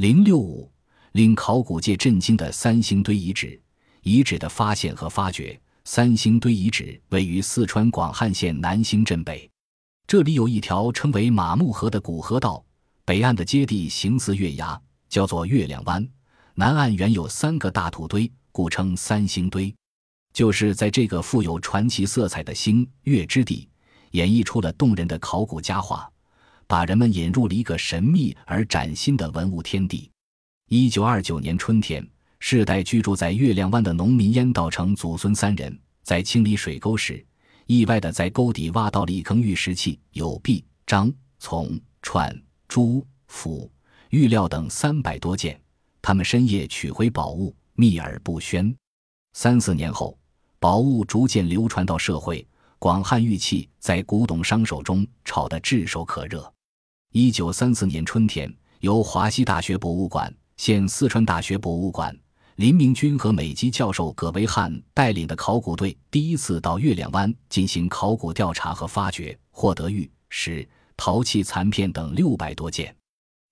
零六五令考古界震惊的三星堆遗址遗址的发现和发掘。三星堆遗址位于四川广汉县南兴镇北，这里有一条称为马木河的古河道，北岸的阶地形似月牙，叫做月亮湾；南岸原有三个大土堆，故称三星堆。就是在这个富有传奇色彩的星月之地，演绎出了动人的考古佳话，把人们引入了一个神秘而崭新的文物天地。一九二九年春天。世代居住在月亮湾的农民烟道成祖孙三人，在清理水沟时，意外的在沟底挖到了一坑玉石器，有璧、章、琮、串、珠、斧、玉料等三百多件。他们深夜取回宝物，秘而不宣。三四年后，宝物逐渐流传到社会，广汉玉器在古董商手中炒得炙手可热。一九三四年春天，由华西大学博物馆、现四川大学博物馆。林明军和美籍教授葛维汉带领的考古队第一次到月亮湾进行考古调查和发掘，获得玉石、陶器残片等六百多件。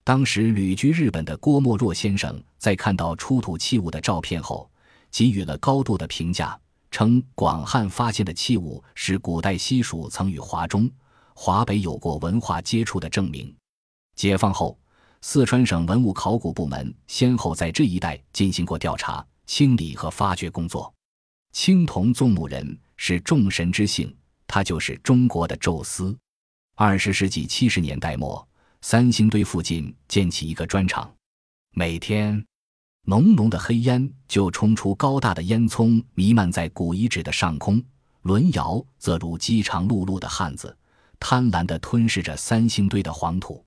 当时旅居日本的郭沫若先生在看到出土器物的照片后，给予了高度的评价，称广汉发现的器物是古代西蜀曾与华中、华北有过文化接触的证明。解放后。四川省文物考古部门先后在这一带进行过调查、清理和发掘工作。青铜纵目人是众神之姓，他就是中国的宙斯。二十世纪七十年代末，三星堆附近建起一个砖厂，每天浓浓的黑烟就冲出高大的烟囱，弥漫在古遗址的上空。轮窑则如饥肠辘辘的汉子，贪婪地吞噬着三星堆的黄土。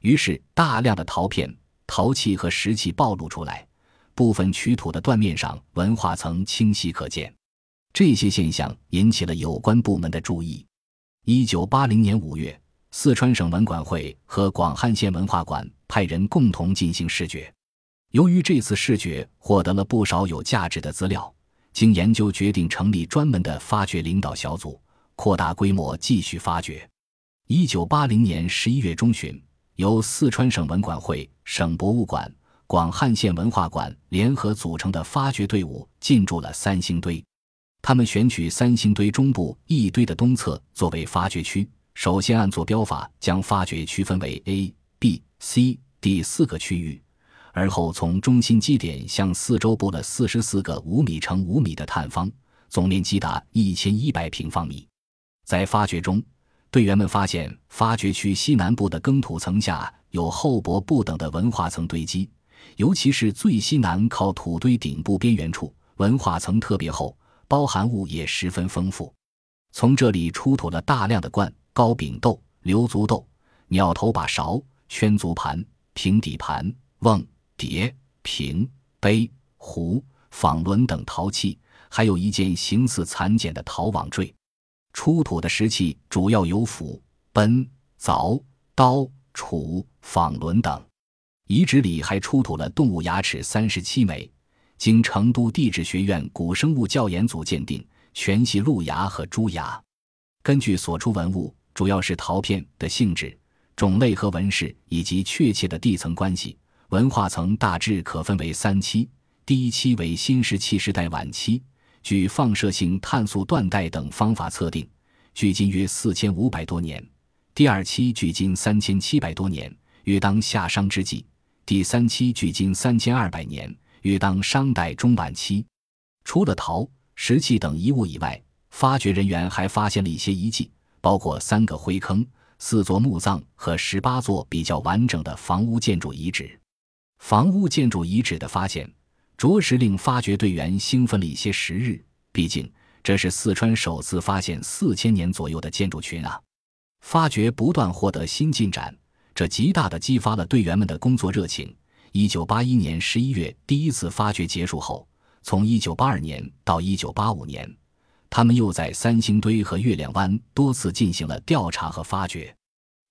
于是，大量的陶片、陶器和石器暴露出来，部分取土的断面上文化层清晰可见。这些现象引起了有关部门的注意。一九八零年五月，四川省文管会和广汉县文化馆派人共同进行视觉。由于这次视觉获得了不少有价值的资料，经研究决定成立专门的发掘领导小组，扩大规模继续发掘。一九八零年十一月中旬。由四川省文管会、省博物馆、广汉县文化馆联合组成的发掘队伍进驻了三星堆。他们选取三星堆中部一堆的东侧作为发掘区，首先按坐标法将发掘区分为 A、B、C、D 四个区域，而后从中心基点向四周布了四十四个五米乘五米的探方，总面积达一千一百平方米。在发掘中，队员们发现，发掘区西南部的耕土层下有厚薄不等的文化层堆积，尤其是最西南靠土堆顶部边缘处，文化层特别厚，包含物也十分丰富。从这里出土了大量的罐、高柄豆、流足豆、鸟头把勺、圈足盘、平底盘、瓮、碟、瓶、杯、壶、纺轮等陶器，还有一件形似蚕茧的陶网坠。出土的石器主要有斧、奔、凿、刀、杵、纺轮等。遗址里还出土了动物牙齿三十七枚，经成都地质学院古生物教研组鉴定，全系鹿牙和猪牙。根据所出文物，主要是陶片的性质、种类和纹饰，以及确切的地层关系，文化层大致可分为三期：第一期为新石器时代晚期。据放射性碳素断代等方法测定，距今约四千五百多年。第二期距今三千七百多年，约当夏商之际；第三期距今三千二百年，约当商代中晚期。除了陶、石器等遗物以外，发掘人员还发现了一些遗迹，包括三个灰坑、四座墓葬和十八座比较完整的房屋建筑遗址。房屋建筑遗址的发现。着实令发掘队员兴奋了一些时日，毕竟这是四川首次发现四千年左右的建筑群啊！发掘不断获得新进展，这极大地激发了队员们的工作热情。一九八一年十一月，第一次发掘结束后，从一九八二年到一九八五年，他们又在三星堆和月亮湾多次进行了调查和发掘。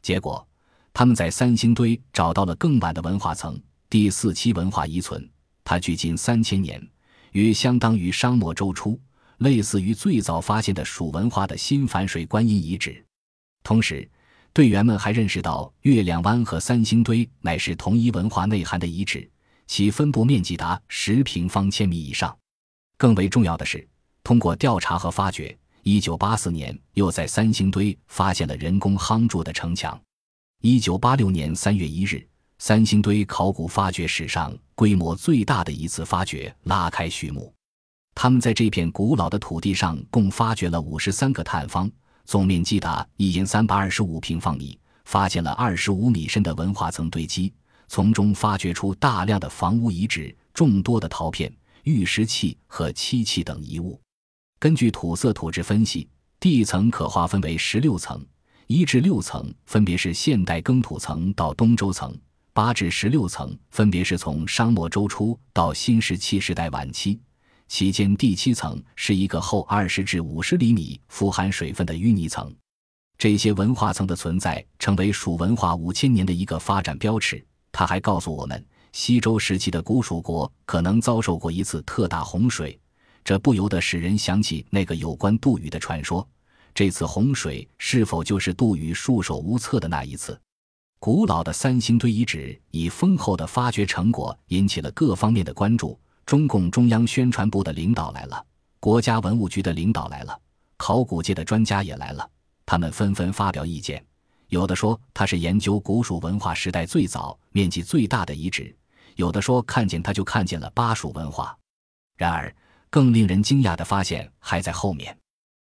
结果，他们在三星堆找到了更晚的文化层第四期文化遗存。它距今三千年，约相当于商末周初，类似于最早发现的蜀文化的新反水观音遗址。同时，队员们还认识到月亮湾和三星堆乃是同一文化内涵的遗址，其分布面积达十平方千米以上。更为重要的是，通过调查和发掘，一九八四年又在三星堆发现了人工夯筑的城墙。一九八六年三月一日，三星堆考古发掘史上规模最大的一次发掘拉开序幕。他们在这片古老的土地上共发掘了五十三个探方，总面积达一千三百二十五平方米，发现了二十五米深的文化层堆积，从中发掘出大量的房屋遗址、众多的陶片、玉石器和漆器等遗物。根据土色土质分析，地层可划分为十六层，一至六层分别是现代耕土层到东周层，八至十六层分别是从商末周初到新石器时代晚期。其间第七层是一个厚二十至五十厘米、富含水分的淤泥层。这些文化层的存在，成为蜀文化五千年的一个发展标尺。他还告诉我们，西周时期的古蜀国可能遭受过一次特大洪水，这不由得使人想起那个有关杜宇的传说。这次洪水是否就是杜宇束手无策的那一次？古老的三星堆遗址以丰厚的发掘成果引起了各方面的关注。中共中央宣传部的领导来了，国家文物局的领导来了，考古界的专家也来了。他们纷纷发表意见，有的说它是研究古蜀文化时代最早、面积最大的遗址；有的说看见它就看见了巴蜀文化。然而，更令人惊讶的发现还在后面。